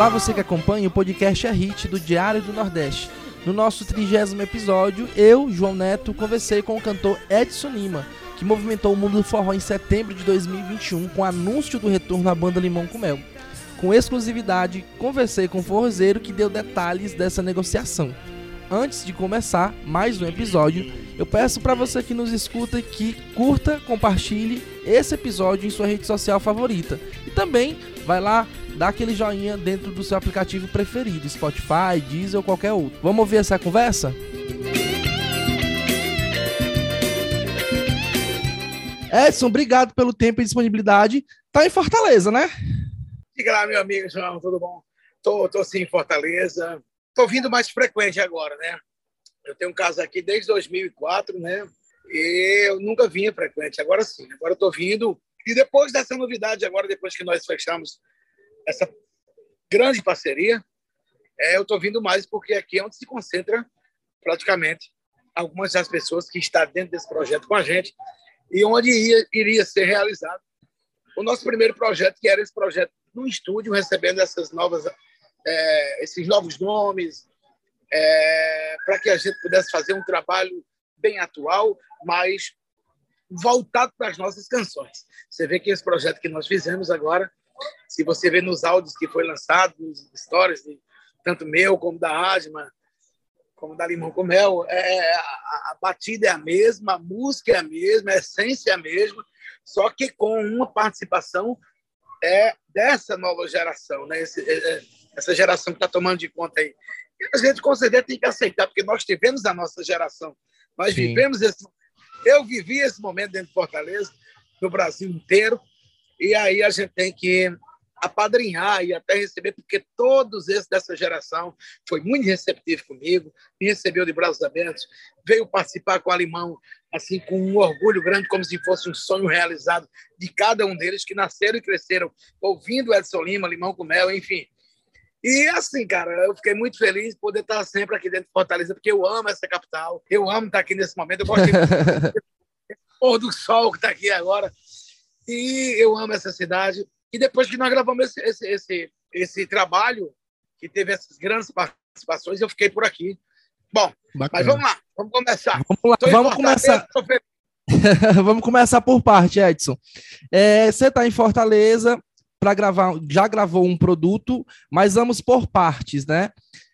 Olá, você que acompanha o podcast É Hit do Diário do Nordeste. No nosso trigésimo episódio, eu, João Neto, conversei com o cantor Edson Lima, que movimentou o mundo do forró em setembro de 2021 com o anúncio do retorno à banda Limão com Mel. Com exclusividade, conversei com o forrozeiro que deu detalhes dessa negociação. Antes de começar mais um episódio, eu peço para você que nos escuta que curta, compartilhe esse episódio em sua rede social favorita. E também vai lá dar aquele joinha dentro do seu aplicativo preferido, Spotify, Deezer ou qualquer outro. Vamos ouvir essa conversa? Edson, obrigado pelo tempo e disponibilidade. Tá em Fortaleza, né? Diga lá, meu amigo João, tudo bom? Tô, tô sim em Fortaleza. Tô vindo mais frequente agora, né? Eu tenho um caso aqui desde 2004, né? E eu nunca vinha frequente. Agora sim, agora tô vindo. E depois dessa novidade, agora depois que nós fechamos essa grande parceria, é, eu tô vindo mais porque aqui é onde se concentra praticamente algumas das pessoas que estão dentro desse projeto com a gente e onde ia, iria ser realizado o nosso primeiro projeto, que era esse projeto no estúdio, recebendo essas novas, é, esses novos nomes, é, para que a gente pudesse fazer um trabalho bem atual, mas voltado para as nossas canções. Você vê que esse projeto que nós fizemos agora, se você vê nos áudios que foi lançado, nos stories, tanto meu como da Asma, como da Limão com Mel, é, a, a, batida é a mesma, a música é a mesma, a essência é a mesma, só que com uma participação é dessa nova geração, né? Esse, é, é, essa geração que está tomando de conta aí. E a gente com certeza tem que aceitar, porque nós tivemos a nossa geração, nós Sim. vivemos esse eu vivi esse momento dentro de Fortaleza, no Brasil inteiro, e aí a gente tem que apadrinhar e até receber, porque todos esses dessa geração foi muito receptivo comigo, me recebeu de braços abertos, veio participar com o Alemão, assim, com um orgulho grande, como se fosse um sonho realizado de cada um deles que nasceram e cresceram ouvindo Edson Lima, Limão com Mel, enfim. E assim, cara, eu fiquei muito feliz de poder estar sempre aqui dentro de Fortaleza, porque eu amo essa capital, eu amo estar aqui nesse momento, eu gosto de pôr do sol que está aqui agora, e eu amo essa cidade. E depois que nós gravamos esse, esse, esse, esse trabalho, que teve essas grandes participações, eu fiquei por aqui. Bom, Bacana. mas vamos lá, vamos começar. Vamos lá, vamos começar. vamos começar por parte, Edson. É, você está em Fortaleza para gravar, já gravou um produto, mas vamos por partes, né?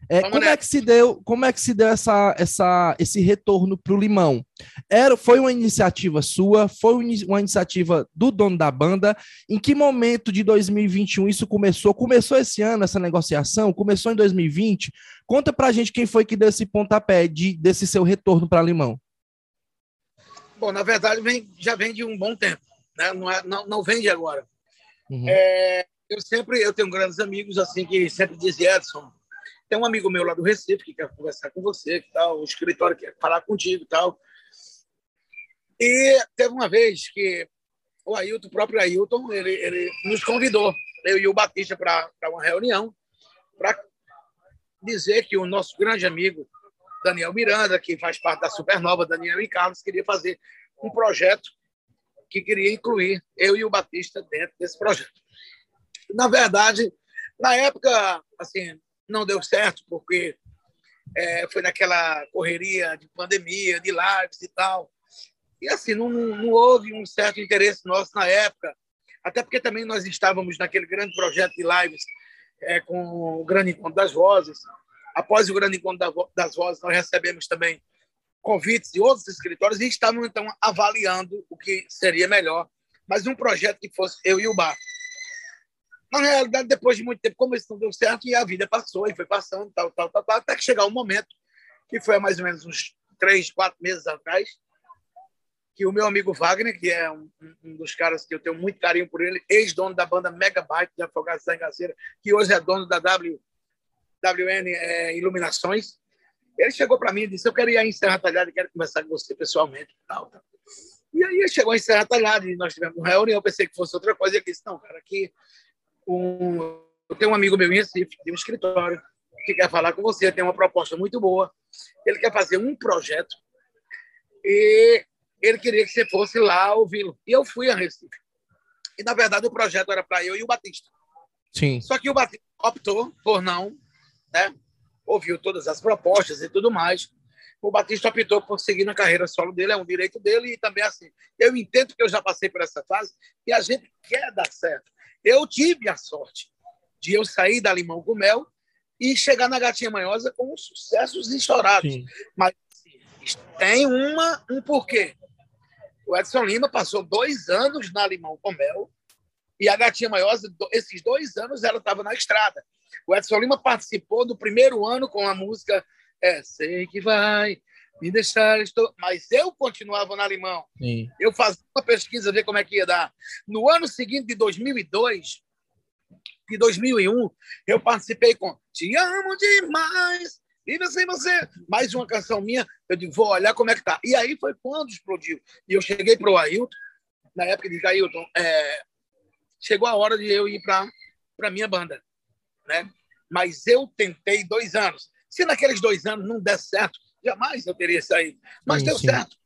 É, como é que se deu, como é que se deu essa, essa, esse retorno para o Limão? Era, foi uma iniciativa sua? Foi uma iniciativa do dono da banda? Em que momento de 2021 isso começou? Começou esse ano essa negociação? Começou em 2020? Conta para a gente quem foi que deu esse pontapé de, desse seu retorno para Limão. Bom, na verdade vem, já vem de um bom tempo, né? Não, é, não, não vem de agora. Uhum. É, eu sempre eu tenho grandes amigos assim que sempre dizem Edson tem um amigo meu lá do Recife que quer conversar com você, que tal, o escritório quer falar contigo e tal. E teve uma vez que o Ailton, o próprio Ailton, ele, ele nos convidou, eu e o Batista, para uma reunião, para dizer que o nosso grande amigo Daniel Miranda, que faz parte da Supernova, Daniel e Carlos, queria fazer um projeto que queria incluir eu e o Batista dentro desse projeto. Na verdade, na época, assim, não deu certo, porque é, foi naquela correria de pandemia, de lives e tal. E assim, não, não houve um certo interesse nosso na época, até porque também nós estávamos naquele grande projeto de lives é, com o Grande Encontro das Vozes. Após o Grande Encontro das Vozes, nós recebemos também convites de outros escritórios e estávamos, então, avaliando o que seria melhor, mas um projeto que fosse eu e o Bar. Na realidade, depois de muito tempo, como isso não deu certo, e a vida passou, e foi passando, tal, tal, tal, tal até que chegar um momento, que foi há mais ou menos uns três, quatro meses atrás, que o meu amigo Wagner, que é um, um dos caras que eu tenho muito carinho por ele, ex-dono da banda Megabyte de Afogados da Engaceira, que hoje é dono da w, WN é, Iluminações, ele chegou para mim e disse: Eu quero ir em Serra Talhada, quero conversar com você pessoalmente. Tal, tal. E aí chegou em Serra Talhada e nós tivemos uma reunião. Eu pensei que fosse outra coisa. Ele disse: Não, cara, aqui um, eu tenho um amigo meu em Recife, tem um escritório, que quer falar com você, tem uma proposta muito boa. Ele quer fazer um projeto e ele queria que você fosse lá ouvi-lo. E eu fui a Recife. E, na verdade, o projeto era para eu e o Batista. Sim. Só que o Batista optou por não, né? Ouviu todas as propostas e tudo mais. O Batista optou por seguir na carreira solo dele, é um direito dele e também assim. Eu entendo que eu já passei por essa fase e a gente quer dar certo. Eu tive a sorte de eu sair da Limão com Mel e chegar na Gatinha Manhosa com sucessos estourados. Sim. Mas assim, tem uma, um porquê. O Edson Lima passou dois anos na Limão com Mel e a Gatinha Manhosa, esses dois anos, ela estava na estrada. O Edson Lima participou do primeiro ano com a música é, Sei que vai me deixar, estou... mas eu continuava na Limão. Sim. Eu fazia uma pesquisa, ver como é que ia dar. No ano seguinte, de 2002, de 2001, eu participei com Te Amo Demais, Viva Sem Você. Mais uma canção minha, eu digo, vou olhar como é que tá. E aí foi quando explodiu. E eu cheguei para o Ailton, na época de Ailton, é, chegou a hora de eu ir para a minha banda. Né? Mas eu tentei dois anos. Se naqueles dois anos não der certo, jamais eu teria saído. Mas Sim, deu sim. certo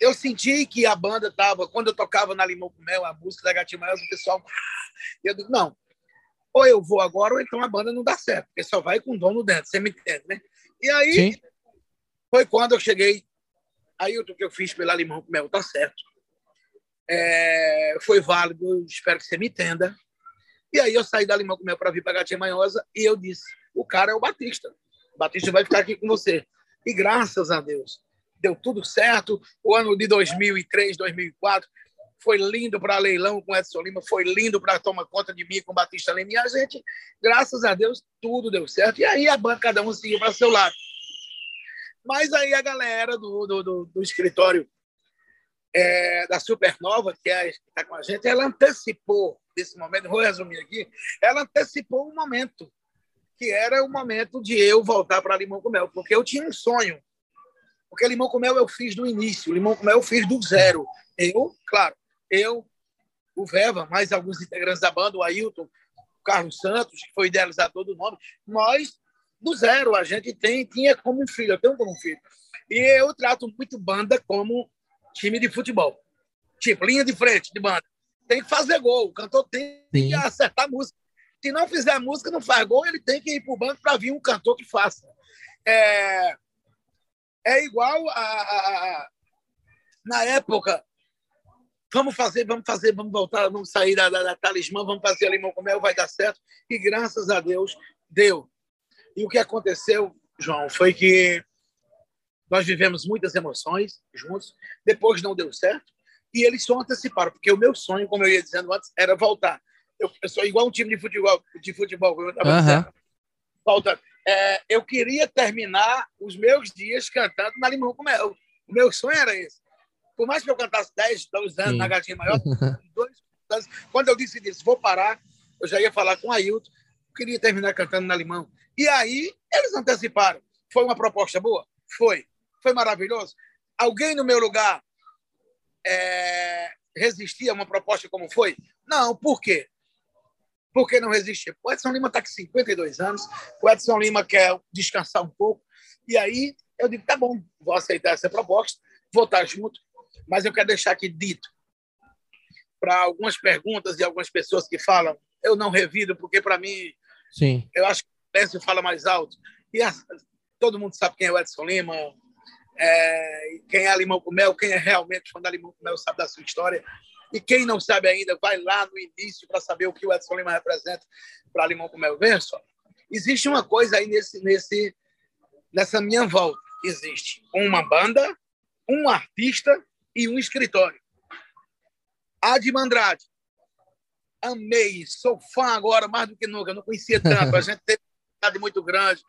eu senti que a banda estava, quando eu tocava na Limão com Mel, a música da Gatinha Maior, o pessoal. Eu digo, não, ou eu vou agora, ou então a banda não dá certo, porque só vai com o dono dentro, você me entende, né? E aí Sim. foi quando eu cheguei. Aí o que eu fiz pela Limão com Mel tá certo. É, foi válido, espero que você me entenda. E aí eu saí da Limão com Mel para vir para Gatinha Manhosa e eu disse: o cara é o Batista. O Batista vai ficar aqui com você. E graças a Deus, deu tudo certo. O ano de 2003, 2004 foi lindo para leilão com Edson Lima, foi lindo para tomar conta de mim com Batista Lima. E a gente, graças a Deus, tudo deu certo. E aí a banda, cada um seguiu para seu lado. Mas aí a galera do, do, do, do escritório é, da Supernova, que é, está com a gente, ela antecipou esse momento, vou resumir aqui, ela antecipou um momento, que era o momento de eu voltar para Limão com Mel, porque eu tinha um sonho. Porque Limão com Mel eu fiz do início, Limão com Mel eu fiz do zero. Eu, claro, eu, o Veva, mais alguns integrantes da banda, o Ailton, o Carlos Santos, que foi idealizador do nome, nós, do zero, a gente tem, tinha como um filho, eu tenho como um filho. E eu trato muito banda como time de futebol. Tipo, linha de frente de banda. Tem que fazer gol, o cantor tem Sim. que acertar a música. Se não fizer música, não faz gol, ele tem que ir para o banco para vir um cantor que faça. É, é igual a, a- a- na época. Vamos fazer, vamos fazer, vamos voltar, vamos sair da, da, da talismã, vamos fazer limão com mel, vai dar certo. E graças a Deus, deu. E o que aconteceu, João, foi que nós vivemos muitas emoções juntos, depois não deu certo, e eles só anteciparam, porque o meu sonho, como eu ia dizendo antes, era voltar. Eu, eu sou igual um time de futebol, de futebol eu dizendo. Volta. É, eu queria terminar os meus dias cantando na Limão com Mel. O meu sonho era esse. Por mais que eu cantasse 10, 12 anos Sim. na Gatinha Maior, dois quando eu disse disso, vou parar, eu já ia falar com o Ailton, eu queria terminar cantando na Limão. E aí, eles anteciparam. Foi uma proposta boa? Foi. Foi maravilhoso? Alguém no meu lugar é, resistia a uma proposta como foi? Não, por quê? Por que não resistir? O Edson Lima está com 52 anos, o Edson Lima quer descansar um pouco, e aí eu digo, tá bom, vou aceitar essa proposta, vou estar junto, mas eu quero deixar aqui dito para algumas perguntas e algumas pessoas que falam, eu não revido, porque para mim Sim. eu acho que o Lécio fala mais alto. E a- todo mundo sabe quem é o Edson Lima, é, quem é Limão com Mel, quem é realmente fã da Limão com Mel sabe da sua história. E quem não sabe ainda, vai lá no início para saber o que o Edson Lima representa para Limão com Mel. Veja só, existe uma coisa aí nesse, nesse, nessa minha volta. Existe uma banda, um artista e um escritório. Adman Andrade, amei, sou fã agora mais do que nunca, não conhecia tanto, a gente teve uma muito grande,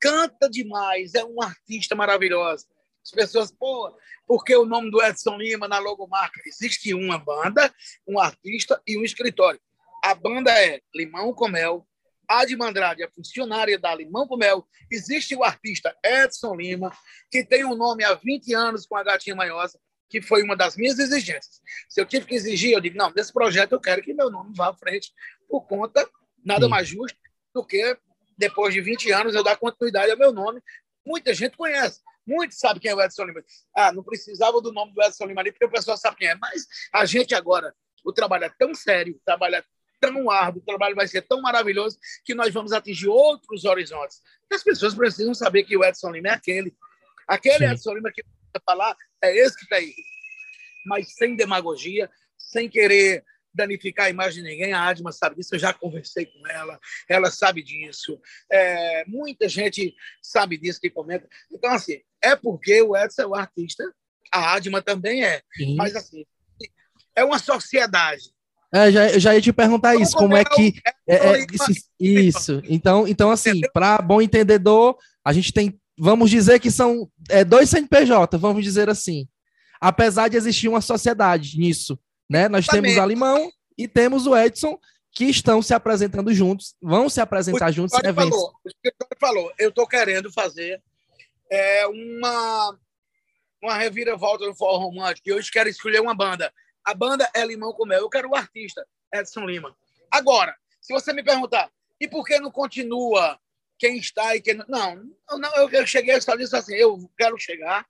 canta demais, é um artista maravilhoso. As pessoas, pô, por que o nome do Edson Lima na logomarca? Existe uma banda, um artista e um escritório. A banda é Limão com Mel, Adman Andrade é funcionária da Limão com Mel, existe o artista Edson Lima, que tem um nome há 20 anos com a Gatinha Manhosa, que foi uma das minhas exigências. Se eu tive que exigir, eu digo, não, nesse projeto eu quero que meu nome vá à frente, por conta, nada Sim. mais justo do que, depois de 20 anos, eu dar continuidade ao meu nome. Muita gente conhece, muitos sabem quem é o Edson Lima. Ah, não precisava do nome do Edson Lima ali, porque o pessoal sabe quem é. Mas a gente agora, o trabalho é tão sério, o trabalho é tão árduo, o trabalho vai ser tão maravilhoso que nós vamos atingir outros horizontes. As pessoas precisam saber que o Edson Lima é aquele. Aquele Sim. Edson Lima que você falar é esse que está aí. Mas sem demagogia, sem querer danificar a imagem de ninguém. A Adma sabe disso, eu já conversei com ela, ela sabe disso. É, muita gente sabe disso que comenta. Então, assim, é porque o Edson é o artista, a Adma também é. Sim. Mas, assim, é uma sociedade. É, já, eu já ia te perguntar isso, como é que. É, é, isso, isso, Então, então assim, para bom entendedor, a gente tem. Vamos dizer que são é, dois CNPJ, vamos dizer assim. Apesar de existir uma sociedade nisso. Né? Nós temos o Alimão e temos o Edson, que estão se apresentando juntos, vão se apresentar o juntos. Falou, o falou, eu estou querendo fazer é, uma, uma reviravolta no forró romântico, e hoje quero escolher uma banda. A banda é Limão com Mel, eu quero o artista, Edson Lima. Agora, se você me perguntar, e por que não continua quem está e quem não... Não, não eu, eu cheguei só disse assim, eu quero chegar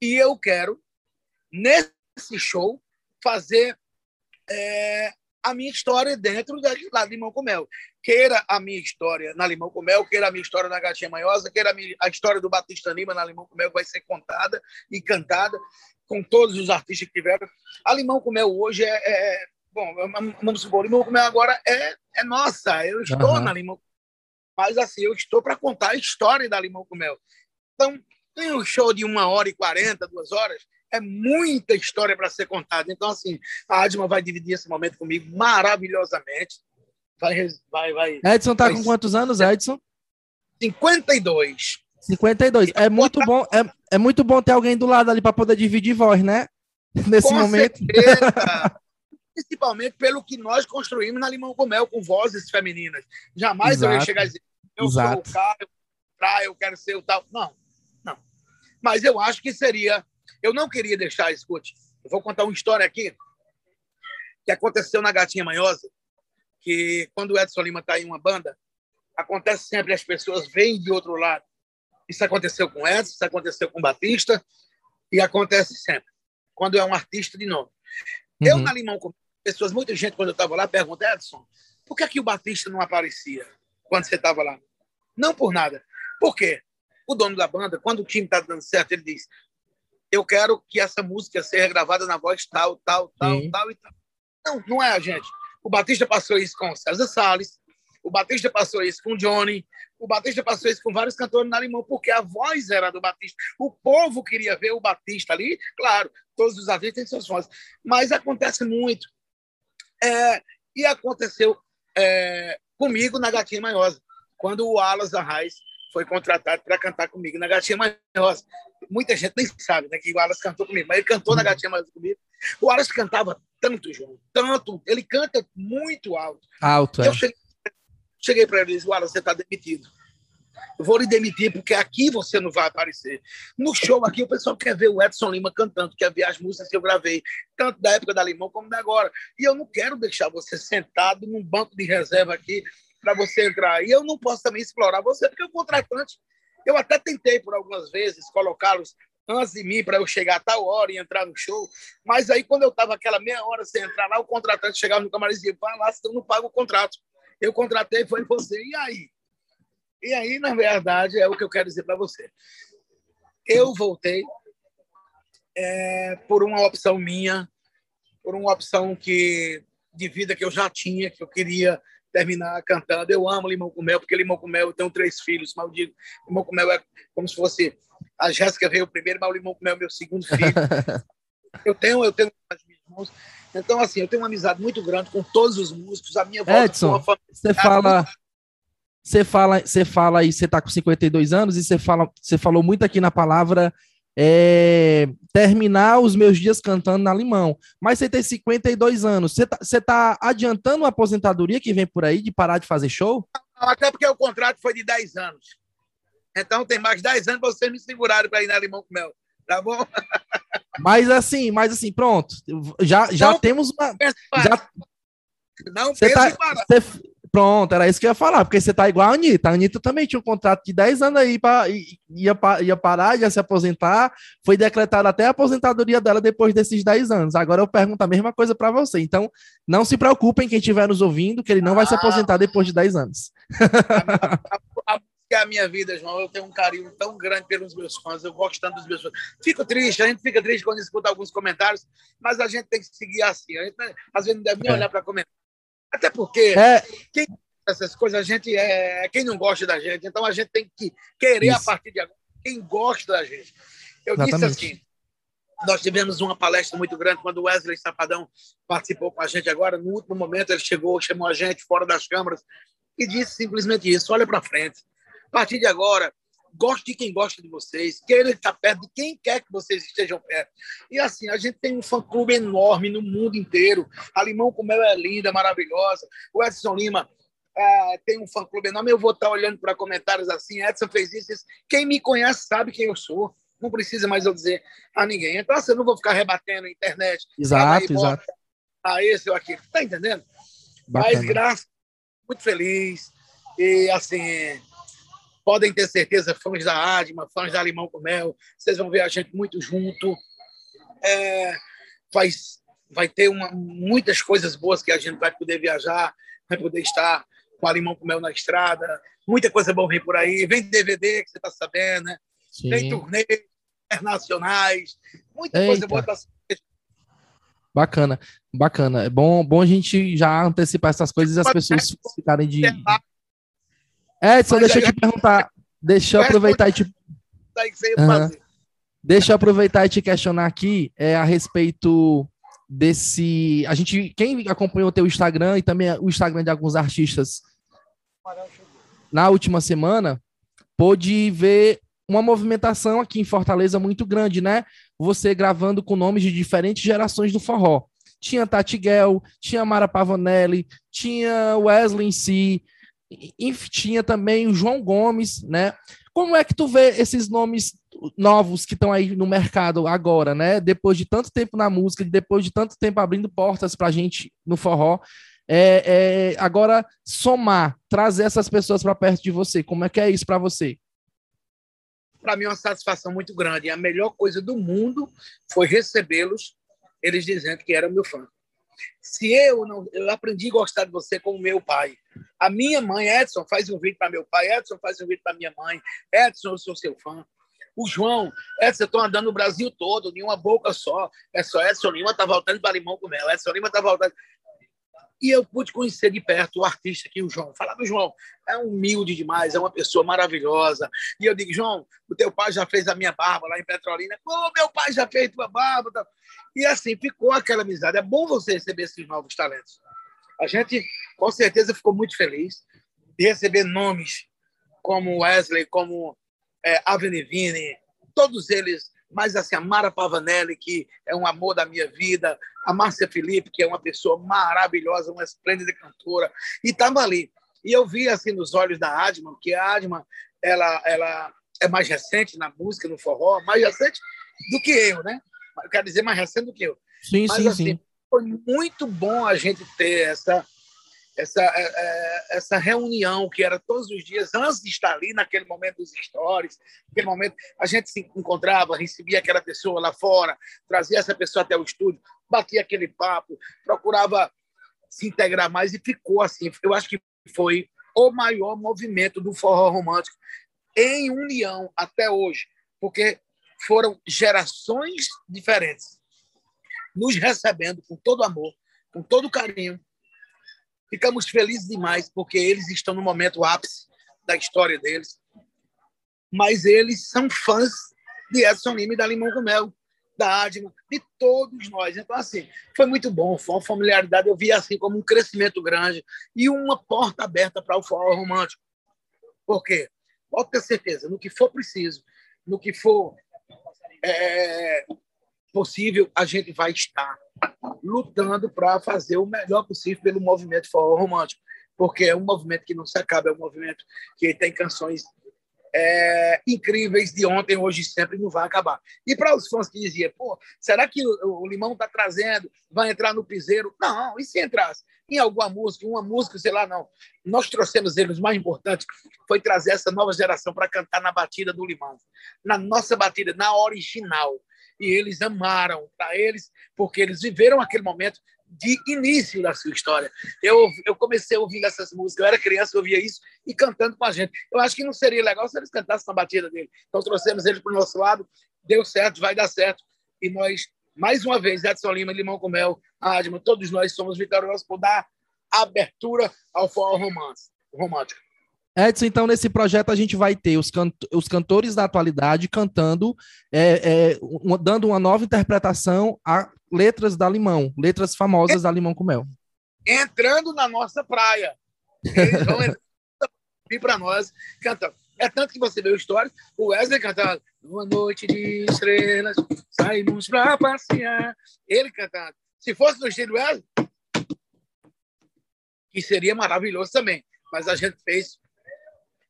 e eu quero, nesse show, fazer é, a minha história dentro da, da Limão com Mel. Queira a minha história na Limão com Mel, queira a minha história na Gatinha Manhosa, queira a, minha, a história do Batista Lima na Limão com Mel, que vai ser contada e cantada com todos os artistas que tiveram. A Limão com Mel hoje é, é bom, vamos supor, Limão com Mel agora é, é nossa, eu estou uhum. na Limão mas assim, eu estou para contar a história da Limão com Mel. Então, tem um show de uma hora e quarenta, duas horas, é muita história para ser contada. Então, assim, a Adma vai dividir esse momento comigo maravilhosamente. Vai, vai, vai. Edson está com quantos anos, Edson? 52. 52. É muito bom, é, é muito bom ter alguém do lado ali para poder dividir voz, né? Nesse com momento. Principalmente pelo que nós construímos na Limão com Mel, com vozes femininas. Jamais Exato. eu ia chegar a dizer, eu Exato. sou o cara, eu quero ser o tal. Não, não. Mas eu acho que seria eu não queria deixar, escute, eu vou contar uma história aqui que aconteceu na Gatinha Manhosa, que quando o Edson Lima está em uma banda, acontece sempre, as pessoas vêm de outro lado. Isso aconteceu com Edson, isso aconteceu com Batista, e acontece sempre, quando é um artista de nome. Uhum. Eu, na Limão, com pessoas, muita gente, quando eu estava lá, pergunta, Edson, por que, que o Batista não aparecia quando você estava lá? Não por nada. Por quê? O dono da banda, quando o time está dando certo, ele diz: eu quero que essa música seja gravada na voz tal, tal, tal, Sim. tal e tal. Não, não é a gente. O Batista passou isso com César Salles, o Batista passou isso com Johnny, o Batista passou isso com vários cantores na Limão, porque a voz era do Batista. O povo queria ver o Batista ali, claro, todos os artistas têm suas vozes, mas acontece muito. É, e aconteceu é, comigo na Gatinha Manhosa, quando o Alas Arraes foi contratado para cantar comigo na Gatinha Manhosa muita gente nem sabe né, que o Wallace cantou comigo, mas ele cantou na uhum. Gatinha mais comigo. O Wallace cantava tanto, João, tanto. Ele canta muito alto. Alto, é. Eu cheguei, cheguei para ele e disse: Wallace, você está demitido. Eu vou lhe demitir porque aqui você não vai aparecer. No show aqui, o pessoal quer ver o Edson Lima cantando, quer ver as músicas que eu gravei, tanto da época da Limão como da agora. E eu não quero deixar você sentado num banco de reserva aqui para você entrar. E eu não posso também explorar você, porque o contratante eu até tentei por algumas vezes colocá-los antes de mim para eu chegar a tal hora e entrar no show, mas aí quando eu estava aquela meia hora sem entrar lá, o contratante chegava no camarim e dizia, vai lá, senão não paga o contrato. Eu contratei, foi você, e aí? E aí, na verdade, é o que eu quero dizer para você. Eu voltei é, por uma opção minha, por uma opção que de vida que eu já tinha, que eu queria terminar cantando. Eu amo Limão com Mel, porque Limão com Mel, eu tenho três filhos, mas eu digo, Limão com Mel é como se fosse a Jéssica veio primeiro, mas o Limão com Mel é meu segundo filho. eu tenho, eu tenho as minhas irmãos. Então, assim, eu tenho uma amizade muito grande com todos os músicos. A minha volta Edson, você fala... Você fala, você fala aí, você está com 52 anos e você fala, você falou muito aqui na palavra é, terminar os meus dias cantando na Limão. Mas você tem 52 anos. Você tá, você tá adiantando a aposentadoria que vem por aí de parar de fazer show? Até porque o contrato foi de 10 anos. Então tem mais 10 anos vocês me segurarem para ir na Limão com Mel. Tá bom? Mas assim, mas assim, pronto. Já, já temos uma. Já, não você tá, você Pronto, era isso que eu ia falar, porque você tá igual a Anitta. A Anitta também tinha um contrato de 10 anos aí, pra, ia, ia parar, ia se aposentar. Foi decretada até a aposentadoria dela depois desses 10 anos. Agora eu pergunto a mesma coisa para você. Então, não se preocupem, quem estiver nos ouvindo, que ele não ah, vai se aposentar depois de 10 anos. A, a, a, é a minha vida, João. Eu tenho um carinho tão grande pelos meus fãs. Eu gosto tanto dos meus fãs. Fico triste, a gente fica triste quando escuta alguns comentários, mas a gente tem que seguir assim. A gente, né, às vezes, não deve nem é. olhar para comentários até porque é... quem essas coisas, a gente é quem não gosta da gente, então a gente tem que querer Isso. a partir de agora quem gosta da gente. Eu Exatamente. disse assim, nós tivemos uma palestra muito grande quando o Wesley Sapadão participou com a gente agora. No último momento, ele chegou, chamou a gente fora das câmaras e disse simplesmente isso: olha para frente. A partir de agora, goste de quem gosta de vocês, queira estar perto de quem quer que vocês estejam perto. E assim, a gente tem um fã-clube enorme no mundo inteiro. A Limão com Mel é linda, maravilhosa. O Edson Lima é, tem um fã-clube enorme. Eu vou estar olhando para comentários assim, Edson fez isso, isso. Quem me conhece sabe quem eu sou. Não precisa mais eu dizer a ninguém. Então, assim, eu não vou ficar rebatendo na internet. Exato, exato. A esse ou aqui. Tá entendendo? Bacana. Mas, graças muito feliz. E, assim, Podem ter certeza, fãs da Adma, fãs da Limão com Mel, vocês vão ver a gente muito junto. É, vai, vai ter uma, muitas coisas boas que a gente vai poder viajar, vai poder estar com a Limão com Mel na estrada. Muita coisa boa vem por aí. Vem DVD, que você está sabendo, né? Sim. Vem turnês internacionais. Muita Eita. coisa boa para Bacana, bacana. É bom, bom a gente já antecipar essas coisas e as pessoas ficarem de, Edson, deixa eu te perguntar. Deixa eu aproveitar e te. Uhum. Deixa eu aproveitar e te questionar aqui é, a respeito desse. A gente, quem acompanhou o teu Instagram e também o Instagram de alguns artistas na última semana, pôde ver uma movimentação aqui em Fortaleza muito grande, né? Você gravando com nomes de diferentes gerações do forró. Tinha Tati Guel, tinha Mara Pavanelli, tinha Wesley em si, e tinha também o João Gomes, né? Como é que tu vê esses nomes novos que estão aí no mercado agora, né? Depois de tanto tempo na música, depois de tanto tempo abrindo portas para a gente no forró, é, é, agora somar, trazer essas pessoas para perto de você. Como é que é isso para você? Para mim é uma satisfação muito grande. E a melhor coisa do mundo foi recebê-los, eles dizendo que era meu fã. Se eu não, eu aprendi a gostar de você como meu pai. A minha mãe, Edson, faz um vídeo para meu pai, Edson faz um vídeo para minha mãe. Edson, eu sou seu fã. O João, Edson, eu estou andando no Brasil todo, em uma boca só. É só Edson Lima está voltando para Limão com Mel. Edson Lima está voltando. E eu pude conhecer de perto o artista aqui, o João. Falava, João, é humilde demais, é uma pessoa maravilhosa. E eu digo, João, o teu pai já fez a minha barba lá em Petrolina. Pô, meu pai já fez tua barba. E assim, ficou aquela amizade. É bom você receber esses novos talentos. A gente, com certeza, ficou muito feliz de receber nomes como Wesley, como é, todos eles mas assim, a Mara Pavanelli, que é um amor da minha vida, a Márcia Felipe, que é uma pessoa maravilhosa, uma esplêndida cantora, e estava ali. E eu vi assim nos olhos da Adman, que a Adman ela, ela é mais recente na música, no forró, mais recente do que eu, né? Eu quero dizer mais recente do que eu. Sim, Mas, sim, assim, sim. Foi muito bom a gente ter essa essa, é, é, essa reunião que era todos os dias, antes de estar ali, naquele momento dos stories, naquele momento, a gente se encontrava, recebia aquela pessoa lá fora, trazia essa pessoa até o estúdio, batia aquele papo, procurava se integrar mais e ficou assim. Eu acho que foi o maior movimento do forró romântico em união até hoje, porque foram gerações diferentes nos recebendo com todo amor, com todo carinho, Ficamos felizes demais porque eles estão no momento ápice da história deles. Mas eles são fãs de Edson Lima e da Limão com Mel, da Adma, de todos nós. Então, assim, foi muito bom. Foi uma familiaridade. Eu vi assim como um crescimento grande e uma porta aberta para o forró romântico. Por quê? Pode ter certeza, no que for preciso, no que for é, possível, a gente vai estar lutando para fazer o melhor possível pelo movimento forró romântico, porque é um movimento que não se acaba, é um movimento que tem canções é, incríveis de ontem, hoje e sempre não vai acabar. E para os fãs que diziam, pô, será que o, o Limão está trazendo, vai entrar no piseiro? Não, e se entrasse em alguma música, uma música, sei lá, não. Nós trouxemos eles, o mais importante foi trazer essa nova geração para cantar na batida do Limão, na nossa batida, na original. E eles amaram para eles, porque eles viveram aquele momento de início da sua história. Eu, eu comecei a ouvir essas músicas, eu era criança, eu ouvia isso e cantando com a gente. Eu acho que não seria legal se eles cantassem na batida dele. Então trouxemos eles para o nosso lado, deu certo, vai dar certo. E nós, mais uma vez, Edson Lima, Limão com Mel, Adma, todos nós somos vitoriosos por dar abertura ao forró romântico. Edson, então nesse projeto a gente vai ter os, canto os cantores da atualidade cantando, é, é, dando uma nova interpretação a letras da Limão, letras famosas da Limão com Mel. Entrando na nossa praia. Eles vão vir para nós cantando. É tanto que você vê o história, o Wesley cantando Uma noite de estrelas, saímos para passear. Ele cantando. Se fosse no estilo Wesley, que seria maravilhoso também. Mas a gente fez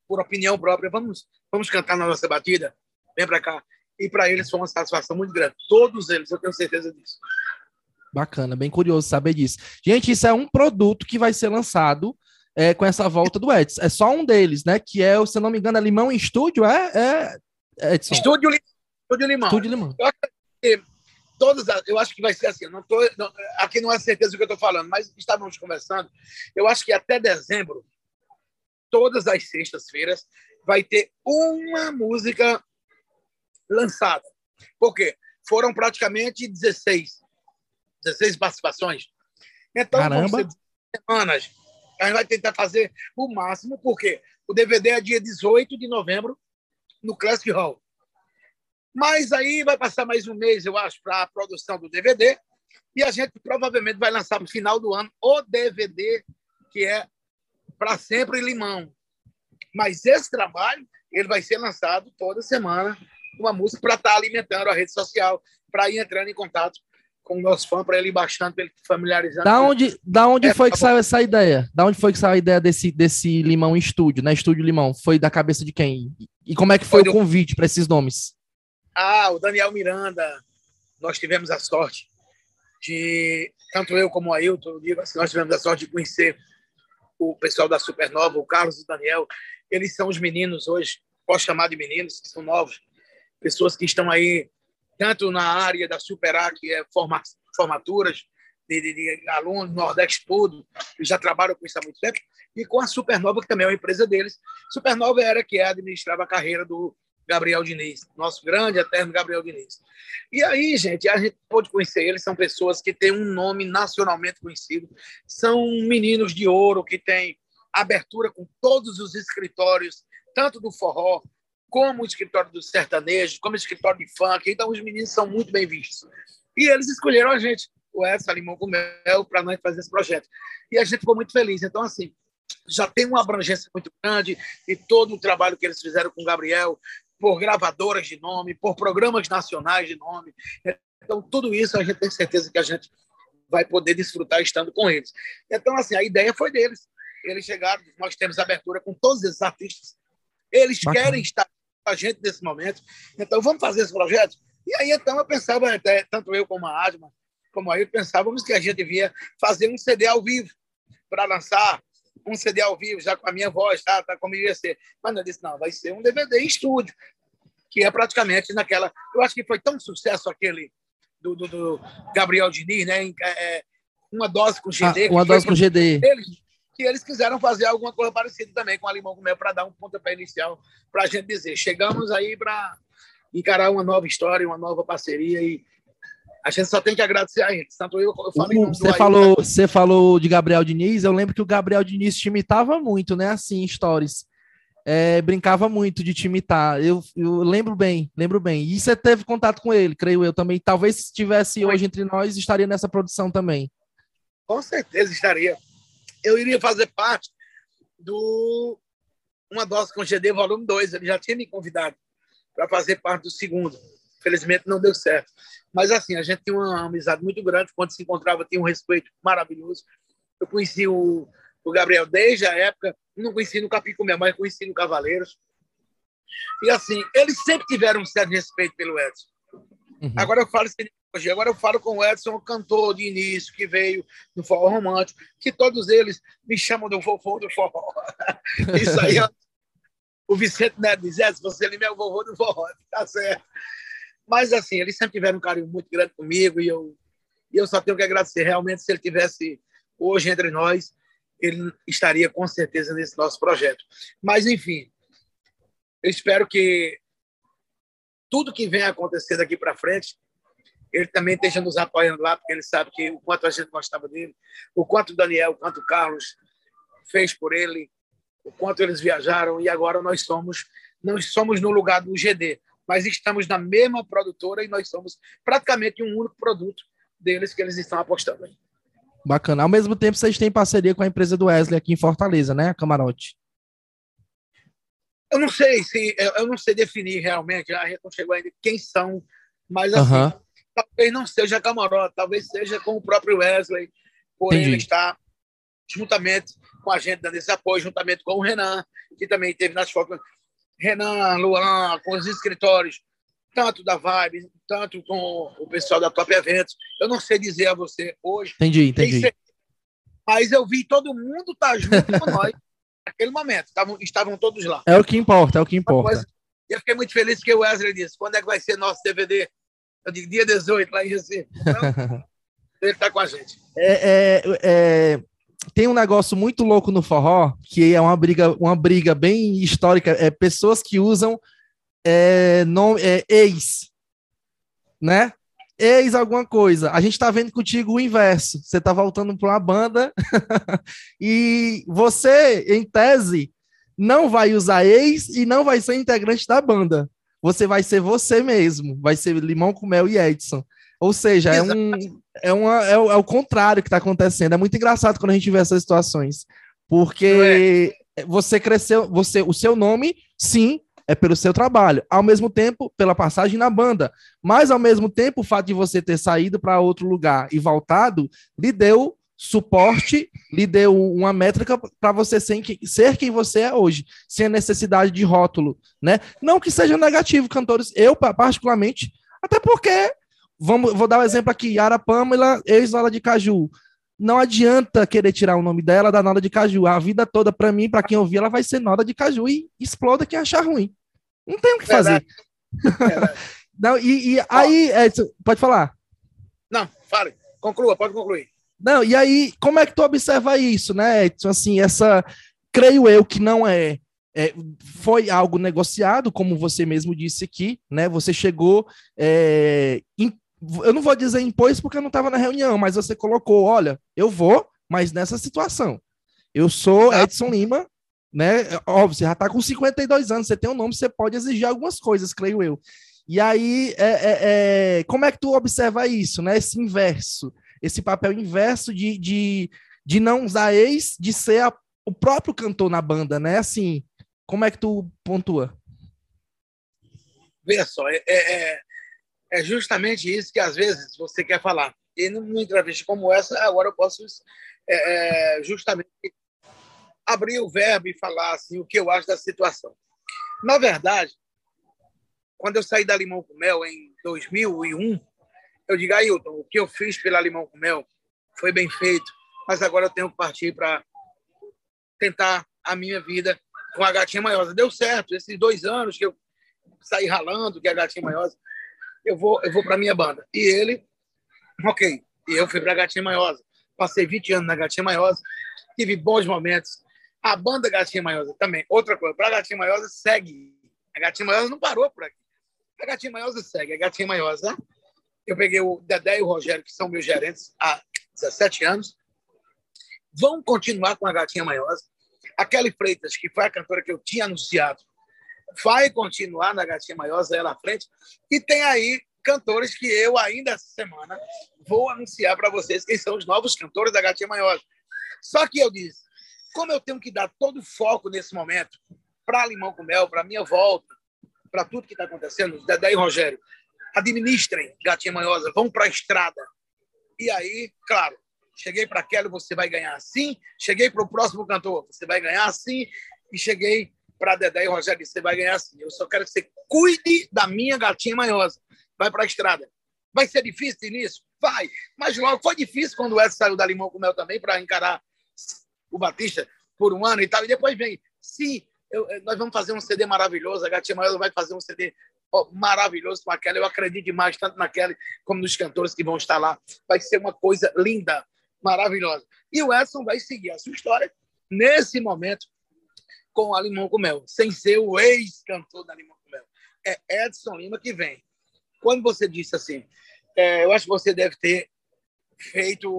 por opinião própria. Vamos, vamos cantar na nossa batida? Vem para cá. E para eles foi uma satisfação muito grande. Todos eles, eu tenho certeza disso. Bacana, bem curioso saber disso. Gente, isso é um produto que vai ser lançado é, com essa volta do Edson. É só um deles, né? Que é, se eu não me engano, é Limão em Estúdio, é, é Edson? Estúdio, Estúdio Limão. Estúdio Limão. Eu acho que, todas, eu acho que vai ser assim. Não tô, não, aqui não é certeza do que eu estou falando, mas estávamos conversando. Eu acho que até dezembro todas as sextas-feiras vai ter uma música lançada. Por quê? Foram praticamente 16, 16 participações. Então, Caramba. semanas. A gente vai tentar fazer o máximo, porque o DVD é dia 18 de novembro, no Classic Hall. Mas aí vai passar mais um mês, eu acho, para a produção do DVD. E a gente provavelmente vai lançar no final do ano o DVD, que é para sempre limão. Mas esse trabalho ele vai ser lançado toda semana, uma música para estar tá alimentando a rede social, para ir entrando em contato com o nosso fã, para ele ir baixando, para ele familiarizando. Da onde, da onde é, foi que saiu essa ideia? Da onde foi que saiu a ideia desse, desse Limão estúdio, né? Estúdio Limão. Foi da cabeça de quem? E como é que foi, foi o convite para esses nomes? Ah, o Daniel Miranda. Nós tivemos a sorte de, tanto eu como o Ailton, digo assim, nós tivemos a sorte de conhecer o pessoal da Supernova, o Carlos e o Daniel, eles são os meninos hoje, posso chamar de meninos, que são novos, pessoas que estão aí, tanto na área da Superar, que é forma, formaturas de, de, de alunos, Nordeste todo, que já trabalham com isso há muito tempo, e com a Supernova, que também é uma empresa deles. Supernova era que administrava a carreira do Gabriel Diniz, nosso grande eterno Gabriel Diniz. E aí, gente, a gente pode conhecer eles, são pessoas que têm um nome nacionalmente conhecido, são meninos de ouro que têm abertura com todos os escritórios, tanto do forró, como o escritório do sertanejo, como o escritório de funk. Então, os meninos são muito bem vistos. E eles escolheram a gente, o Edson Limão com Mel, para nós fazer esse projeto. E a gente ficou muito feliz. Então, assim, já tem uma abrangência muito grande e todo o trabalho que eles fizeram com o Gabriel, por gravadoras de nome, por programas nacionais de nome. Então, tudo isso a gente tem certeza que a gente vai poder desfrutar estando com eles. Então, assim, a ideia foi deles. Eles chegaram, nós temos abertura com todos esses artistas. Eles Bacana. querem estar com a gente nesse momento. Então, vamos fazer esse projeto? E aí, então, eu pensava, até, tanto eu como a Adma, como aí, pensávamos que a gente devia fazer um CD ao vivo para lançar um CD ao vivo, já com a minha voz, tá, tá como ia ser. Mas eu disse, não, vai ser um DVD em estúdio, que é praticamente naquela... Eu acho que foi tão sucesso aquele do, do, do Gabriel Diniz, né? É, uma dose com GD. Ah, uma dose com GD. Eles, que eles quiseram fazer alguma coisa parecida também com a Limão com Mel para dar um pontapé inicial para a gente dizer, chegamos aí para encarar uma nova história, uma nova parceria e a gente só tem que agradecer a eles. Tanto eu, eu falo uh, você falou, você falou de Gabriel Diniz, eu lembro que o Gabriel Diniz te imitava muito, né? Assim, stories. É, brincava muito de te imitar. Eu, eu, lembro bem, lembro bem. E você teve contato com ele, creio eu também. Talvez se estivesse hoje entre nós, estaria nessa produção também. Com certeza estaria. Eu iria fazer parte do Uma Dose com GD Volume 2. Ele já tinha me convidado para fazer parte do segundo. Felizmente não deu certo. Mas assim, a gente tinha uma amizade muito grande. Quando se encontrava, tinha um respeito maravilhoso. Eu conheci o, o Gabriel desde a época, não conheci no Capicumé, mas conheci no Cavaleiros. E assim, eles sempre tiveram um certo respeito pelo Edson. Uhum. Agora eu falo hoje, agora eu falo com o Edson, o cantor de início que veio do forró romântico, que todos eles me chamam do vovô do forró. Isso aí, o Vicente Neto diz, Edson, você é meu vovô do forró, tá certo. Mas assim, eles sempre tiveram um carinho muito grande comigo e eu, e eu só tenho que agradecer. Realmente, se ele tivesse hoje entre nós, ele estaria com certeza nesse nosso projeto. Mas, enfim, eu espero que tudo que vem acontecer daqui para frente, ele também esteja nos apoiando lá, porque ele sabe que o quanto a gente gostava dele, o quanto o Daniel, o quanto o Carlos fez por ele, o quanto eles viajaram e agora nós somos não somos no lugar do GD, mas estamos na mesma produtora e nós somos praticamente um único produto deles que eles estão apostando. Bacana. Ao mesmo tempo, vocês têm parceria com a empresa do Wesley aqui em Fortaleza, né? A Camarote. Eu não sei se eu não sei definir realmente, a gente não chegou ainda quem são, mas assim, talvez não seja a Camarote, talvez seja com o próprio Wesley, por Entendi. ele estar juntamente com a gente dando esse apoio, juntamente com o Renan, que também teve nas fotos. Renan, Luan, com os escritórios, tanto da Vibe, tanto com o pessoal da Top Eventos. Eu não sei dizer a você hoje. Entendi, entendi. Mas eu vi todo mundo estar tá junto com nós naquele momento. Estavam, estavam todos lá. É o que importa, é o que importa. E eu fiquei muito feliz que o Wesley disse: quando é que vai ser nosso DVD? Eu digo, dia 18, lá em Recife. Então, ele está com a gente. É, é, é, tem um negócio muito louco no forró, que é uma briga, uma briga bem histórica, é pessoas que usam é, nome, é, ex, né? Ex alguma coisa. A gente tá vendo contigo o inverso. Você tá voltando para uma banda e você, em tese, não vai usar ex e não vai ser integrante da banda. Você vai ser você mesmo. Vai ser Limão com Mel e Edson. Ou seja, é, um, é, uma, é, o, é o contrário que está acontecendo. É muito engraçado quando a gente vê essas situações. Porque é. você cresceu, você, o seu nome, sim, é pelo seu trabalho, ao mesmo tempo pela passagem na banda, mas ao mesmo tempo o fato de você ter saído para outro lugar e voltado lhe deu suporte, lhe deu uma métrica para você ser, ser quem você é hoje, sem a necessidade de rótulo, né? Não que seja negativo, cantores, eu particularmente, até porque vamos, vou dar um exemplo aqui, Yara Pamela, ex-Vala de Caju. Não adianta querer tirar o nome dela da Nada de Caju. A vida toda, para mim, para quem ouvir, ela vai ser Nada de Caju e exploda quem achar ruim. Não tem o que fazer. Não, e, e aí, Edson, pode falar. Não, fale. Conclua, pode concluir. Não, e aí, como é que tu observa isso, né, Edson? Assim, essa, creio eu que não é, é, foi algo negociado, como você mesmo disse aqui, né? Você chegou é, em eu não vou dizer impôs porque eu não estava na reunião, mas você colocou, olha, eu vou, mas nessa situação. Eu sou Edson Lima, né? Óbvio, você já está com 52 anos, você tem um nome, você pode exigir algumas coisas, creio eu. E aí, é, é, é, como é que tu observa isso, né? Esse inverso, esse papel inverso de, de, de não usar ex, de ser a, o próprio cantor na banda, né? Assim, como é que tu pontua? Veja só, é, é, é justamente isso que às vezes você quer falar. E numa entrevista como essa, agora eu posso é, é, justamente abrir o verbo e falar assim, o que eu acho da situação. Na verdade, quando eu saí da Limão com Mel em 2001, eu digo, Ailton, o que eu fiz pela Limão com Mel foi bem feito, mas agora eu tenho que partir para tentar a minha vida com a Gatinha Maiosa. Deu certo, esses dois anos que eu saí ralando, que a Gatinha Maiosa eu vou, eu vou para minha banda. E ele, ok. E eu fui para Gatinha Maiosa. Passei 20 anos na Gatinha Maiosa, tive bons momentos. A banda Gatinha Maiosa também. Outra coisa, para Gatinha Maiosa segue. A Gatinha Maiosa não parou por aqui. A Gatinha Maiosa segue. A Gatinha Maiosa, eu peguei o Dedé e o Rogério, que são meus gerentes há 17 anos. Vão continuar com a Gatinha Maiosa. A Kelly Freitas, que foi a cantora que eu tinha anunciado vai continuar na Gatinha Maiosa, ela à frente. E tem aí cantores que eu ainda essa semana vou anunciar para vocês quem são os novos cantores da Gatinha Maiosa. Só que eu disse, como eu tenho que dar todo o foco nesse momento para Limão com Mel, para minha volta, para tudo que está acontecendo, e Rogério, administrem Gatinha Manhosa, vão para a estrada. E aí, claro, cheguei para Kelly, você vai ganhar assim, cheguei para o próximo cantor, você vai ganhar assim, e cheguei para Dedé e Rogério, você vai ganhar sim. Eu só quero que você cuide da minha gatinha manhosa. Vai para a estrada. Vai ser difícil início? Vai. Mas logo foi difícil quando o Edson saiu da Limão com Mel também para encarar o Batista por um ano e tal. E depois vem, se eu, nós vamos fazer um CD maravilhoso, a Gatinha Manhosa vai fazer um CD maravilhoso com aquela. Eu acredito demais, tanto naquela como nos cantores que vão estar lá. Vai ser uma coisa linda, maravilhosa. E o Edson vai seguir a sua história nesse momento com a Limão com Mel, sem ser o ex-cantor da Limão com Mel. É Edson Lima que vem. Quando você disse assim, é, eu acho que você deve ter feito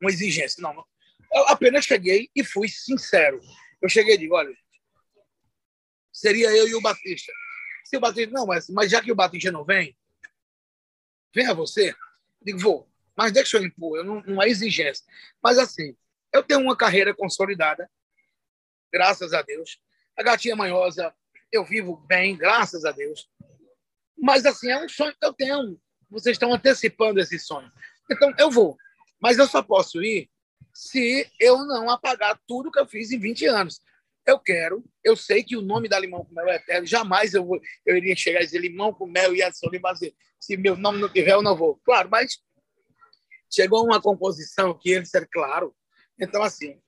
uma exigência. Não, eu apenas cheguei e fui sincero. Eu cheguei e digo, olha, seria eu e o Batista. Se o Batista, não, mas, mas já que o Batista não vem, venha você. Eu digo, vou. Mas deixa eu impor, eu não, não é exigência. Mas assim, eu tenho uma carreira consolidada, graças a Deus. A gatinha manhosa, eu vivo bem, graças a Deus. Mas assim, é um sonho que eu tenho. Vocês estão antecipando esse sonho. Então, eu vou. Mas eu só posso ir se eu não apagar tudo que eu fiz em 20 anos. Eu quero, eu sei que o nome da Limão com Mel é eterno, jamais eu, vou, eu iria chegar a dizer Limão com Mel e Edson Lima, se meu nome não tiver, eu não vou. Claro, mas chegou uma composição que ele disseram, claro. Então, assim,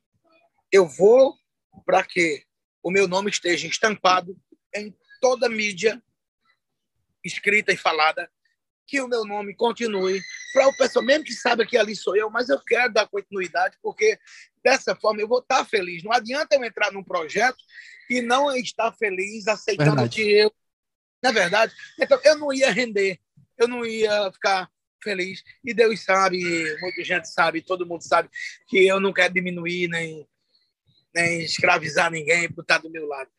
eu vou para que o meu nome esteja estampado em toda a mídia escrita e falada, que o meu nome continue, para o pessoal, mesmo que saiba que ali sou eu, mas eu quero dar continuidade, porque dessa forma eu vou estar feliz. Não adianta eu entrar num projeto e não estar feliz aceitando verdade. que eu. Na é verdade, então eu não ia render, eu não ia ficar feliz. E Deus sabe, muita gente sabe, todo mundo sabe, que eu não quero diminuir nem, nem escravizar ninguém por estar do meu lado.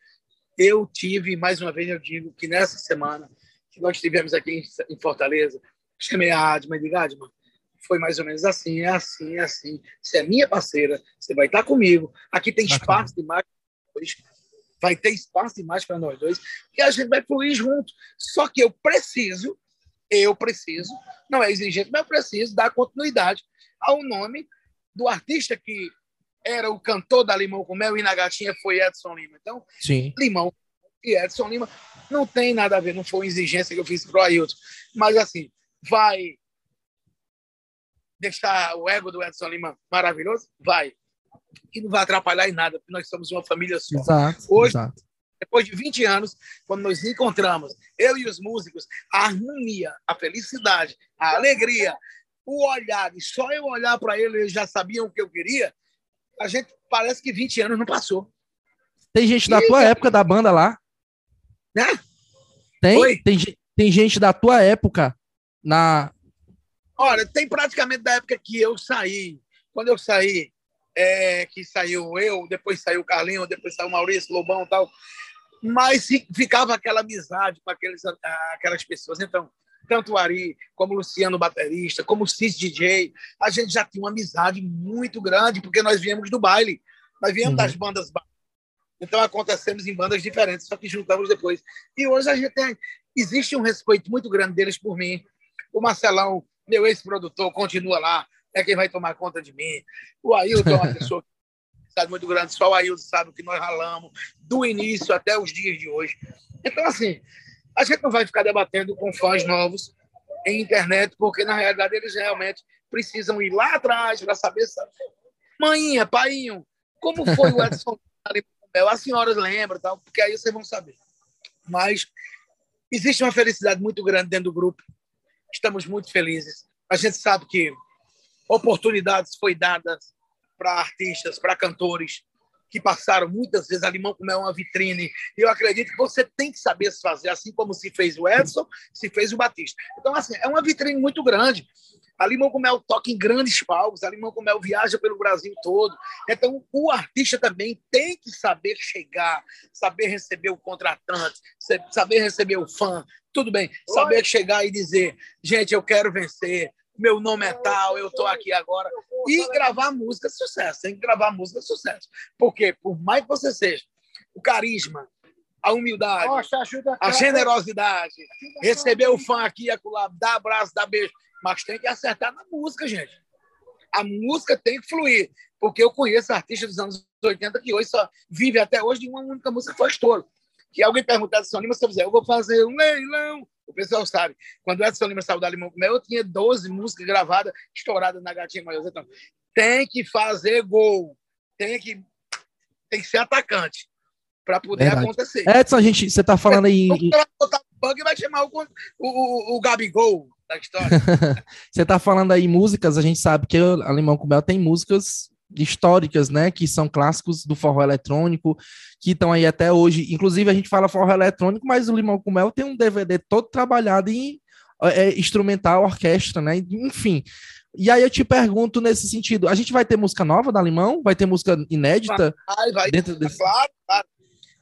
Eu tive, mais uma vez eu digo, que nessa semana que nós tivemos aqui em Fortaleza, chamei a Adma e digo, Adma, foi mais ou menos assim, é assim, é assim. Você é minha parceira, você vai estar comigo. Aqui tem espaço demais vai ter espaço demais para nós dois e a gente vai fluir junto. Só que eu preciso, eu preciso, não é exigente, mas eu preciso dar continuidade ao nome do artista que era o cantor da Limão com Mel e na gatinha foi Edson Lima. Então, Sim. Limão e Edson Lima não tem nada a ver, não foi uma exigência que eu fiz para o Ailton. Mas, assim, vai deixar o ego do Edson Lima maravilhoso? Vai. E não vai atrapalhar em nada, porque nós somos uma família só. Exato, Hoje, exato. depois de 20 anos, quando nós nos encontramos, eu e os músicos, a harmonia, a felicidade, a alegria, o olhar, e só eu olhar para ele, eles já sabiam o que eu queria, a gente parece que 20 anos não passou. Tem gente da tua época da banda lá? Né? Tem? Tem, tem gente da tua época na. Olha, tem praticamente da época que eu saí. Quando eu saí, é, que saiu eu, depois saiu o Carlinho, depois saiu o Maurício, Lobão e tal. Mas ficava aquela amizade com aqueles, aquelas pessoas. Então, tanto o Ari, como o Luciano, baterista, como o Cis DJ, a gente já tinha uma amizade muito grande, porque nós viemos do baile. Nós viemos uhum. das bandas então acontecemos em bandas diferentes, só que juntamos depois. E hoje a gente tem, existe um respeito muito grande deles por mim. O Marcelão, meu ex-produtor, continua lá, é quem vai tomar conta de mim. O Ailton é uma pessoa sabe muito grande, só o Ailton sabe o que nós ralamos do início até os dias de hoje. Então, assim, a gente não vai ficar debatendo com fãs novos em internet, porque na realidade eles realmente precisam ir lá atrás para saber. Sabe? Mãinha, paiinho, como foi o Edson as senhoras lembram, tal, porque aí vocês vão saber. Mas existe uma felicidade muito grande dentro do grupo. Estamos muito felizes. A gente sabe que oportunidades foi dadas para artistas, para cantores que passaram muitas vezes a Limão como é uma vitrine. E eu acredito que você tem que saber se fazer, assim como se fez o Edson, se fez o Batista. Então, assim, é uma vitrine muito grande. A Limão com Mel toca em grandes palcos, a Limão com Mel viaja pelo Brasil todo. Então, o artista também tem que saber chegar, saber receber o contratante, saber receber o fã. Tudo bem, saber chegar e dizer: gente, eu quero vencer, meu nome é tal, eu estou aqui agora. E gravar música sucesso, tem que gravar música sucesso. Porque, por mais que você seja o carisma, a humildade, a generosidade, receber o fã aqui, acolá, dar abraço, dar beijo, mas tem que acertar na música, gente. A música tem que fluir. porque eu conheço artistas dos anos 80 que hoje só vive até hoje de uma única música que foi estouro. Que alguém perguntar Edson Lima, se eu fizer, eu vou fazer um leilão. O pessoal sabe. Quando o Edson Lima saiu da Limão com Mel, eu tinha 12 músicas gravadas, estouradas na Gatinha Maior. Então, tem que fazer gol. Tem que, tem que ser atacante para poder Verdade. acontecer. Edson, a gente, você está falando aí. O Bug vai chamar o, o, o Gabigol da história. você está falando aí músicas, a gente sabe que a Limão com Mel tem músicas históricas, né, que são clássicos do forró eletrônico, que estão aí até hoje. Inclusive, a gente fala forró eletrônico, mas o Limão com Mel tem um DVD todo trabalhado em é, instrumental, orquestra, né? Enfim. E aí eu te pergunto nesse sentido, a gente vai ter música nova da Limão? Vai ter música inédita? Vai, vai. Dentro desse... Claro, claro.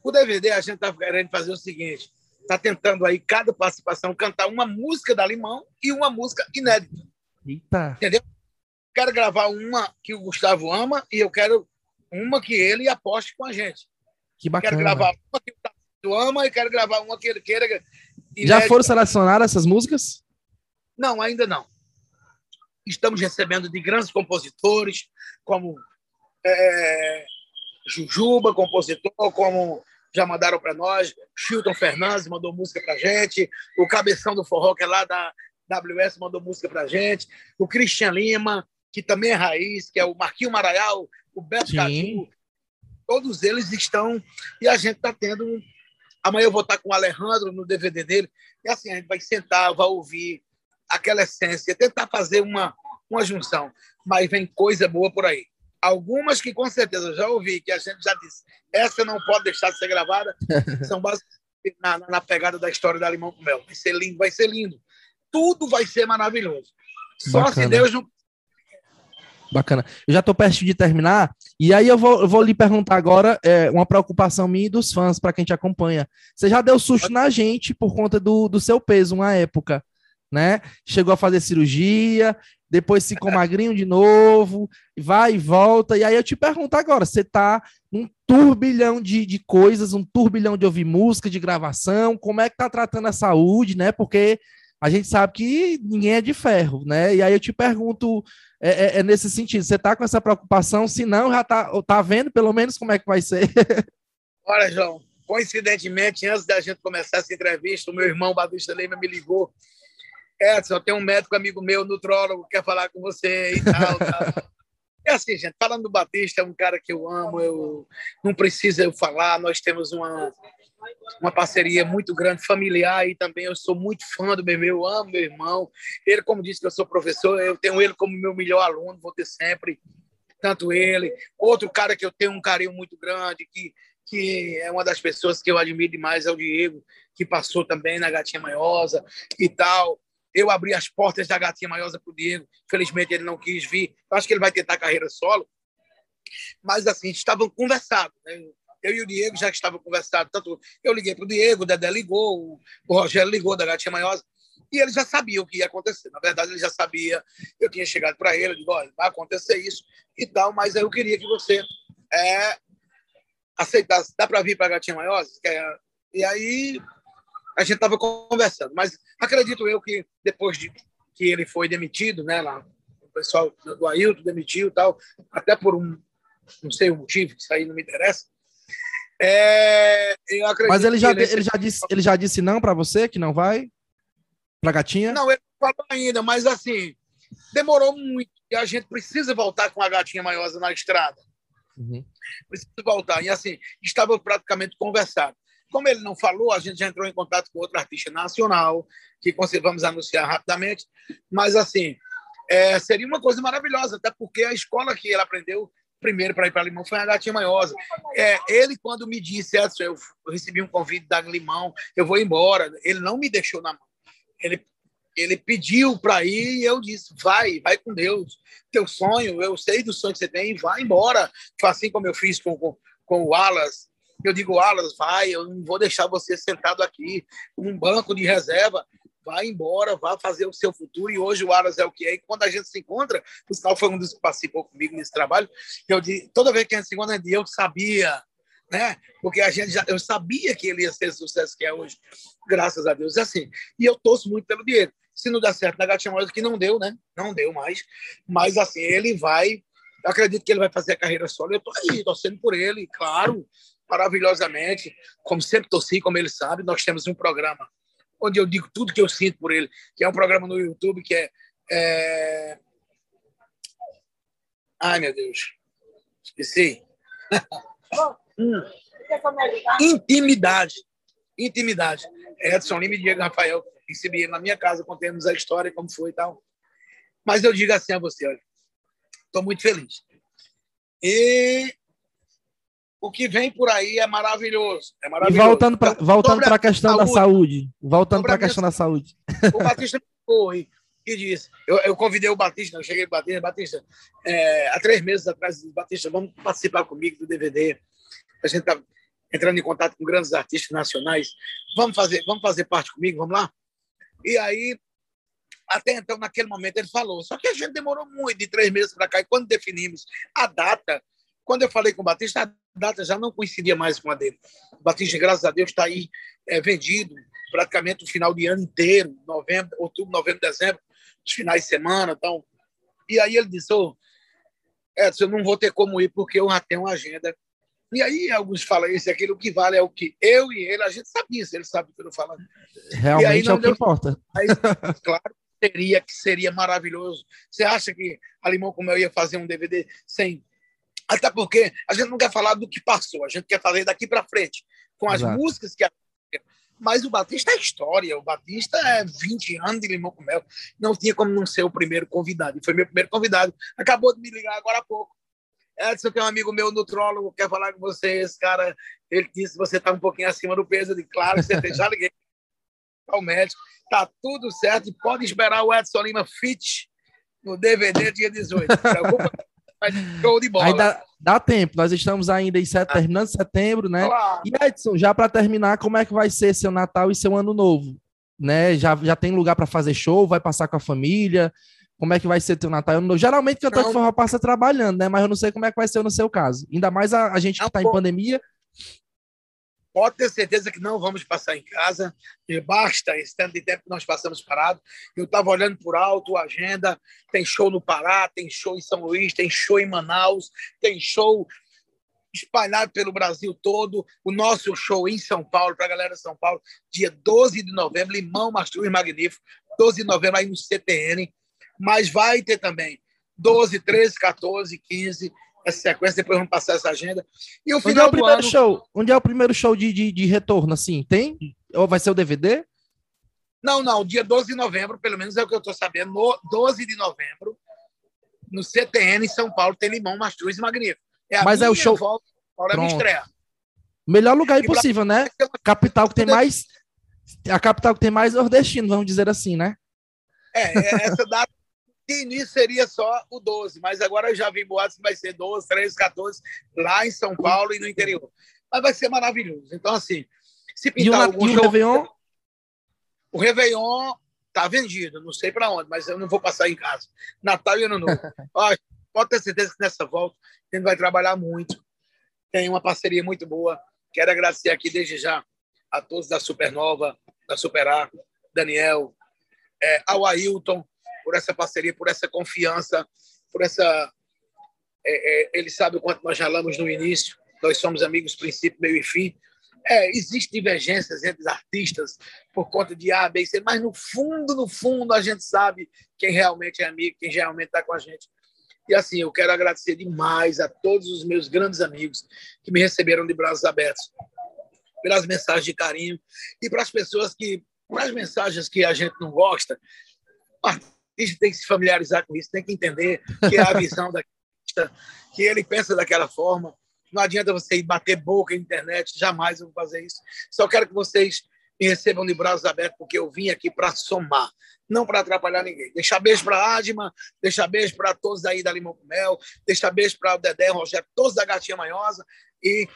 O DVD a gente está querendo fazer o seguinte, está tentando aí cada participação cantar uma música da Limão e uma música inédita. Eita. Entendeu? Quero gravar uma que o Gustavo ama e eu quero uma que ele aposte com a gente. Que bacana. Quero gravar uma que o Gustavo ama e quero gravar uma que ele queira. Já foram selecionadas essas músicas? Não, ainda não. Estamos recebendo de grandes compositores, como é, Jujuba, compositor, como já mandaram para nós, Chilton Fernandes mandou música para gente, o Cabeção do Forró, que é lá da WS, mandou música para gente, o Christian Lima, que também é raiz, que é o Marquinho Maraial, o Beto Caju, todos eles estão, e a gente está tendo. Amanhã eu vou estar com o Alejandro no DVD dele, e assim, a gente vai sentar, vai ouvir aquela essência, tentar fazer uma, uma junção, mas vem coisa boa por aí. Algumas que com certeza eu já ouvi, que a gente já disse, essa não pode deixar de ser gravada, são basicamente na, na pegada da história da Limão com Mel. Vai ser lindo, vai ser lindo. Tudo vai ser maravilhoso. Só Bacana. se Deus não Bacana. Eu já estou perto de terminar, e aí eu vou, eu vou lhe perguntar agora é, uma preocupação minha e dos fãs, para quem te acompanha. Você já deu susto na gente por conta do, do seu peso, uma época, né? Chegou a fazer cirurgia, depois ficou magrinho de novo, vai e volta. E aí eu te pergunto agora: você está num turbilhão de, de coisas, um turbilhão de ouvir música, de gravação, como é que tá tratando a saúde, né? Porque a gente sabe que ninguém é de ferro, né? E aí eu te pergunto é, é, é nesse sentido, você está com essa preocupação? Se não, já está tá vendo pelo menos como é que vai ser? Olha, João, coincidentemente, antes da gente começar essa entrevista, o meu irmão Batista Lima me ligou. Edson, tem um médico amigo meu, nutrólogo, que quer falar com você e tal, tal. É assim, gente, falando do Batista, é um cara que eu amo, eu não precisa eu falar, nós temos uma uma parceria muito grande, familiar, e também eu sou muito fã do meu irmão, eu amo meu irmão. Ele, como disse que eu sou professor, eu tenho ele como meu melhor aluno, vou ter sempre, tanto ele. Outro cara que eu tenho um carinho muito grande, que, que é uma das pessoas que eu admiro demais, é o Diego, que passou também na Gatinha Manhosa e tal. Eu abri as portas da Gatinha Manhosa para o Diego, felizmente ele não quis vir. Eu acho que ele vai tentar carreira solo. Mas, assim, estavam conversados. Né? Eu e o Diego já estavam conversando, tanto eu liguei para o Diego, o Dedé ligou, o Rogério ligou da Gatinha Manhosa, e ele já sabia o que ia acontecer. Na verdade, ele já sabia, eu tinha chegado para ele, digo, olha, vai acontecer isso e tal, mas eu queria que você é, aceitasse, dá para vir para a Gatinha Manhosa? E aí a gente estava conversando, mas acredito eu que depois de que ele foi demitido, né, lá, o pessoal do Ailton demitiu tal, até por um, não sei o motivo, isso aí não me interessa, é, Mas ele já, ele, ele já disse, ele já disse não para você que não vai para gatinha? Não, ele não falou ainda, mas assim demorou muito e a gente precisa voltar com a gatinha maiosa na estrada. Uhum. Precisa voltar e assim estava praticamente conversado. Como ele não falou, a gente já entrou em contato com outro artista nacional que vamos anunciar rapidamente. Mas assim é, seria uma coisa maravilhosa, até porque a escola que ele aprendeu primeiro para ir para Limão foi a Gatinha Manhosa. É, ele, quando me disse, Edson, eu recebi um convite da Limão, eu vou embora, ele não me deixou na mão. Ele, ele pediu para ir e eu disse, vai, vai com Deus. Teu sonho, eu sei do sonho que você tem, vai embora. Assim como eu fiz com, com, com o Alas. Eu digo, Alas, vai, eu não vou deixar você sentado aqui num banco de reserva vá embora, vá fazer o seu futuro. E hoje o Aras é o que é. E quando a gente se encontra, o sinal foi um dos que participou comigo nesse trabalho. Eu toda vez que a gente se encontra, eu sabia, né? Porque a gente já, eu sabia que ele ia ser o sucesso que é hoje, graças a Deus. É assim. E eu torço muito pelo Diego. Se não der certo na Gatinha Maior, que não deu, né? Não deu mais. Mas assim, ele vai Eu acredito que ele vai fazer a carreira solo. Eu estou aí, torcendo por ele, claro, maravilhosamente. Como sempre torci, como ele sabe, nós temos um programa onde eu digo tudo que eu sinto por ele, que é um programa no YouTube que é. é... Ai, meu Deus. Esqueci. hum. Intimidade. Intimidade. Edson Lima e Diego Rafael recebi na minha casa, contemos a história, como foi e tal. Mas eu digo assim a você, olha, estou muito feliz. E o que vem por aí é maravilhoso. É maravilhoso. E voltando para voltando a questão saúde, da saúde. Voltando para a questão da saúde. O Batista foi e disse. Eu, eu, convidei o Batista, eu cheguei o Batista, Batista, é, há três meses atrás, Batista, vamos participar comigo do DVD. A gente está entrando em contato com grandes artistas nacionais. Vamos fazer, vamos fazer parte comigo, vamos lá? E aí, até então, naquele momento, ele falou. Só que a gente demorou muito, de três meses para cá. E quando definimos a data, quando eu falei com o Batista, a data já não coincidia mais com a dele. O Batista, graças a Deus, está aí é, vendido praticamente o final de ano inteiro, novembro, outubro, novembro, dezembro, os finais de semana. Então. E aí ele disse, oh, Edson, eu não vou ter como ir porque eu já tenho uma agenda e aí alguns falam isso e aquilo, o que vale é o que eu e ele, a gente sabe isso, ele sabe o que eu falando. Realmente é o que importa. Aí, claro, seria que seria maravilhoso. Você acha que a Limão como eu ia fazer um DVD sem... Até porque a gente não quer falar do que passou, a gente quer fazer daqui para frente, com as Exato. músicas que mas o Batista é história, o Batista é 20 anos de Limão com Mel. Não tinha como não ser o primeiro convidado. E foi meu primeiro convidado. Acabou de me ligar agora há pouco. Edson, que é um amigo meu, nutrólogo, quer falar com vocês, cara. Ele disse que você está um pouquinho acima do peso. de claro, você tem, já liguei ao médico. Tá tudo certo e pode esperar o Edson Lima Fit no DVD dia 18. Show de bola. Aí dá, tempo, nós estamos ainda em set, terminando setembro, né? Olá. E Edson, já para terminar, como é que vai ser seu Natal e seu Ano Novo? Né? Já, já tem lugar para fazer show? Vai passar com a família? como é que vai ser teu Natal. Eu não, geralmente cantor de forró passa trabalhando, né? Mas eu não sei como é que vai ser no seu caso. Ainda mais a, a gente que está em pandemia. Pode ter certeza que não vamos passar em casa. E basta esse tanto de tempo que nós passamos parado. Eu estava olhando por alto a agenda. Tem show no Pará, tem show em São Luís, tem show em Manaus, tem show espalhado pelo Brasil todo. O nosso show em São Paulo, para a galera de São Paulo, dia 12 de novembro, Limão Mastruz Magnífico. 12 de novembro aí no CTN mas vai ter também 12, 13, 14, 15, essa sequência, depois vamos passar essa agenda. E o final Onde é o primeiro ano... show? Onde é o primeiro show de, de, de, retorno, assim? Tem? Ou vai ser o DVD? Não, não, dia 12 de novembro, pelo menos é o que eu estou sabendo, no 12 de novembro, no CTN em São Paulo, tem Limão, Mastruz e Magnífico. É Mas é o show... Volta, é a minha estreia. Melhor lugar impossível, né? Capital que tem mais... A capital que tem mais nordestino, vamos dizer assim, né? É, é essa data de início seria só o 12, mas agora eu já vi boatos que vai ser 12, 13, 14, lá em São Paulo e no interior. Mas vai ser maravilhoso. Então, assim, se pintar e o, algum e o Réveillon? O Réveillon tá vendido, não sei para onde, mas eu não vou passar em casa. Natal e Ano Novo. Ó, pode ter certeza que nessa volta a gente vai trabalhar muito. Tem uma parceria muito boa. Quero agradecer aqui desde já a todos da Supernova, da Superar, Daniel, é, ao Ailton, por essa parceria, por essa confiança, por essa. É, é, ele sabe o quanto nós falamos no início, nós somos amigos, princípio, meio e fim. É, existem divergências entre os artistas por conta de A, B e C, mas no fundo, no fundo, a gente sabe quem realmente é amigo, quem realmente está com a gente. E assim, eu quero agradecer demais a todos os meus grandes amigos que me receberam de braços abertos, pelas mensagens de carinho e para as pessoas que, para as mensagens que a gente não gosta, tem que se familiarizar com isso, tem que entender que é a visão da que ele pensa daquela forma. Não adianta você ir bater boca na internet, jamais eu vou fazer isso. Só quero que vocês me recebam de braços abertos, porque eu vim aqui para somar, não para atrapalhar ninguém. Deixar beijo para a Adma, deixar beijo para todos aí da Limão com Mel, deixar beijo para o Dedé, o Rogério, todos da Gatinha Manhosa, e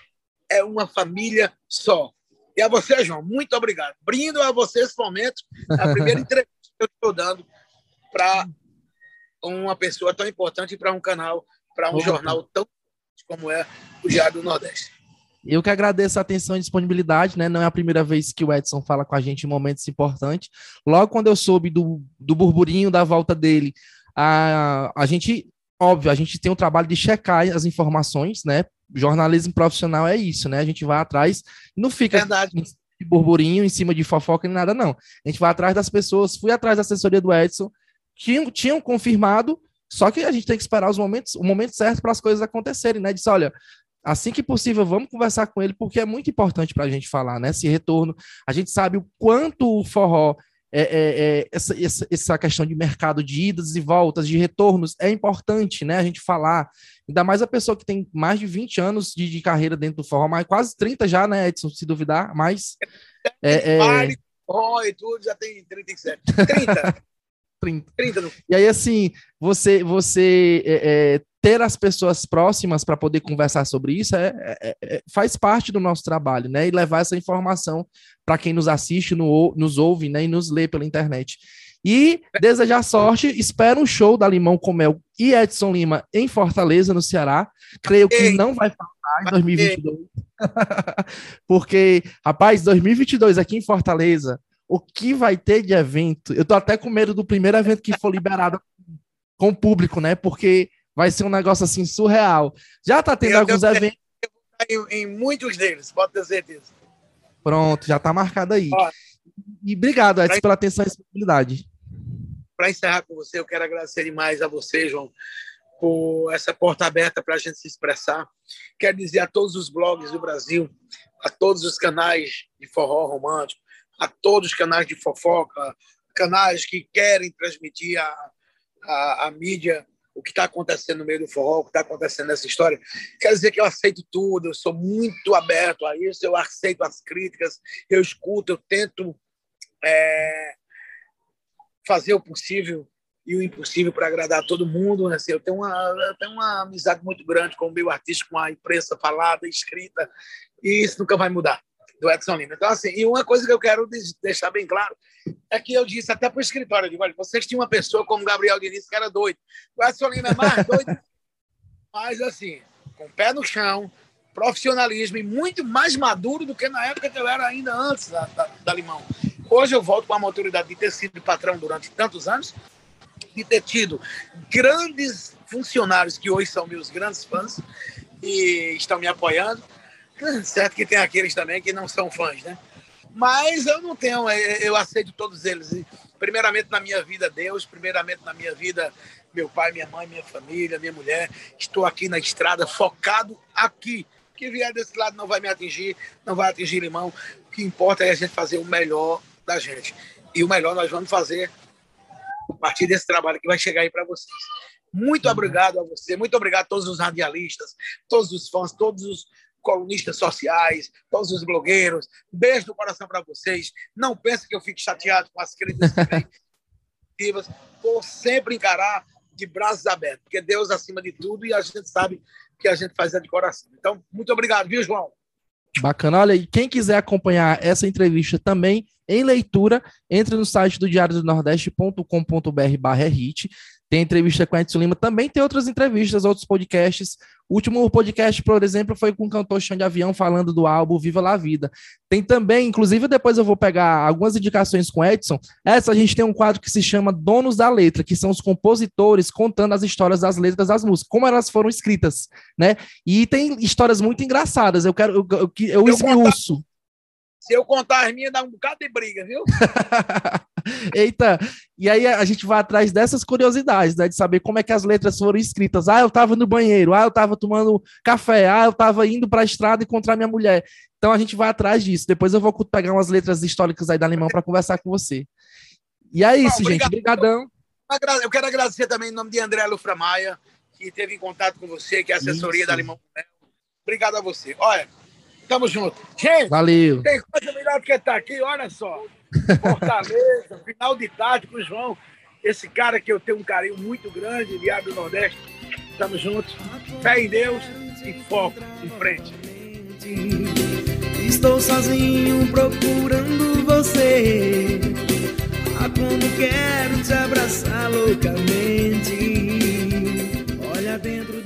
é uma família só. E a você, João, muito obrigado. Brindo a você esse momento, a primeira entrevista que eu estou dando para uma pessoa tão importante, para um canal, para um jornal tão como é o Diário do Nordeste. Eu que agradeço a atenção e disponibilidade, né? Não é a primeira vez que o Edson fala com a gente em momentos importantes. Logo quando eu soube do, do burburinho da volta dele, a, a gente óbvio, a gente tem o trabalho de checar as informações, né? Jornalismo profissional é isso, né? A gente vai atrás, não fica Verdade. de burburinho em cima de fofoca nem nada, não. A gente vai atrás das pessoas, fui atrás da assessoria do Edson, tinham, tinham confirmado, só que a gente tem que esperar os momentos, o momento certo para as coisas acontecerem, né? Disse, olha, assim que possível, vamos conversar com ele, porque é muito importante para a gente falar, né? Esse retorno. A gente sabe o quanto o forró, é, é, é, essa, essa, essa, questão de mercado de idas e voltas, de retornos, é importante, né? A gente falar. Ainda mais a pessoa que tem mais de 20 anos de, de carreira dentro do forró, mas quase 30 já, né, Edson, se duvidar, mas. É, é... forró e tudo, já tem 37. 30. 30. 30 E aí, assim, você, você é, é, ter as pessoas próximas para poder conversar sobre isso é, é, é, faz parte do nosso trabalho, né? E levar essa informação para quem nos assiste, no, nos ouve né? e nos lê pela internet. E desejar sorte, espero um show da Limão com Mel e Edson Lima em Fortaleza, no Ceará. Creio que não vai faltar em 2022. Porque, rapaz, 2022 aqui em Fortaleza, o que vai ter de evento? Eu tô até com medo do primeiro evento que for liberado com o público, né? Porque vai ser um negócio assim surreal. Já tá tendo eu alguns eventos. Em, em, muitos deles, pode ter certeza. Pronto, já tá marcado aí. Ó, e obrigado, Edson, pela atenção e disponibilidade. Para encerrar com você, eu quero agradecer demais a você, João, por essa porta aberta para a gente se expressar. Quero dizer a todos os blogs do Brasil, a todos os canais de forró romântico, a todos os canais de fofoca, canais que querem transmitir a, a, a mídia, o que está acontecendo no meio do forró, o que está acontecendo nessa história. Quer dizer que eu aceito tudo, eu sou muito aberto a isso, eu aceito as críticas, eu escuto, eu tento é, fazer o possível e o impossível para agradar todo mundo. Né? Assim, eu, tenho uma, eu tenho uma amizade muito grande com o meu artista, com a imprensa falada, escrita, e isso nunca vai mudar do Edson Lima. Então, assim, e uma coisa que eu quero deixar bem claro é que eu disse até para o escritório, eu digo, olha, vocês tinham uma pessoa como Gabriel Diniz que era doido. O Edson Lima é mais doido, mas assim, com o pé no chão, profissionalismo e muito mais maduro do que na época que eu era ainda antes da, da, da Limão. Hoje eu volto com a maturidade de ter sido patrão durante tantos anos, de ter tido grandes funcionários que hoje são meus grandes fãs e estão me apoiando Certo que tem aqueles também que não são fãs, né? Mas eu não tenho, é, eu aceito todos eles. Primeiramente na minha vida, Deus, primeiramente na minha vida, meu pai, minha mãe, minha família, minha mulher. Estou aqui na estrada, focado aqui. Que vier desse lado não vai me atingir, não vai atingir limão. O que importa é a gente fazer o melhor da gente. E o melhor nós vamos fazer a partir desse trabalho que vai chegar aí para vocês. Muito obrigado a você, muito obrigado a todos os radialistas, todos os fãs, todos os, colunistas sociais, todos os blogueiros. Beijo no coração para vocês. Não pense que eu fique chateado com as críticas negativas. Vou sempre encarar de braços abertos, porque Deus acima de tudo e a gente sabe que a gente faz é de coração. Então, muito obrigado, viu, João? Bacana. Olha, e quem quiser acompanhar essa entrevista também em leitura, entre no site do diário do nordeste.com.br barra hit tem entrevista com Edson Lima, também tem outras entrevistas, outros podcasts. O último podcast, por exemplo, foi com o cantor Chão de Avião falando do álbum Viva la Vida. Tem também, inclusive depois eu vou pegar algumas indicações com Edson. Essa a gente tem um quadro que se chama Donos da Letra, que são os compositores contando as histórias das letras das músicas, como elas foram escritas, né? E tem histórias muito engraçadas. Eu quero, eu, eu, eu, eu esmiuço. Se eu contar as minhas, dá um bocado de briga, viu? Eita, e aí a gente vai atrás dessas curiosidades, né? De saber como é que as letras foram escritas. Ah, eu tava no banheiro, ah, eu tava tomando café, ah, eu tava indo pra estrada encontrar minha mulher. Então a gente vai atrás disso. Depois eu vou pegar umas letras históricas aí da Alemão para conversar com você. E é isso, Bom, gente. Obrigadão. Eu quero agradecer também em nome de André Lufra Maia, que teve em contato com você, que é a assessoria isso. da Alemão. Obrigado a você. Olha, Tamo junto. Gente, Valeu. tem coisa melhor do que estar tá aqui, olha só. Fortaleza, final de tarde com o João. Esse cara que eu tenho um carinho muito grande, Diário do Nordeste. Tamo juntos. Fé em Deus e foco em frente. Estou sozinho procurando você. Ah, como quero te abraçar loucamente. Olha dentro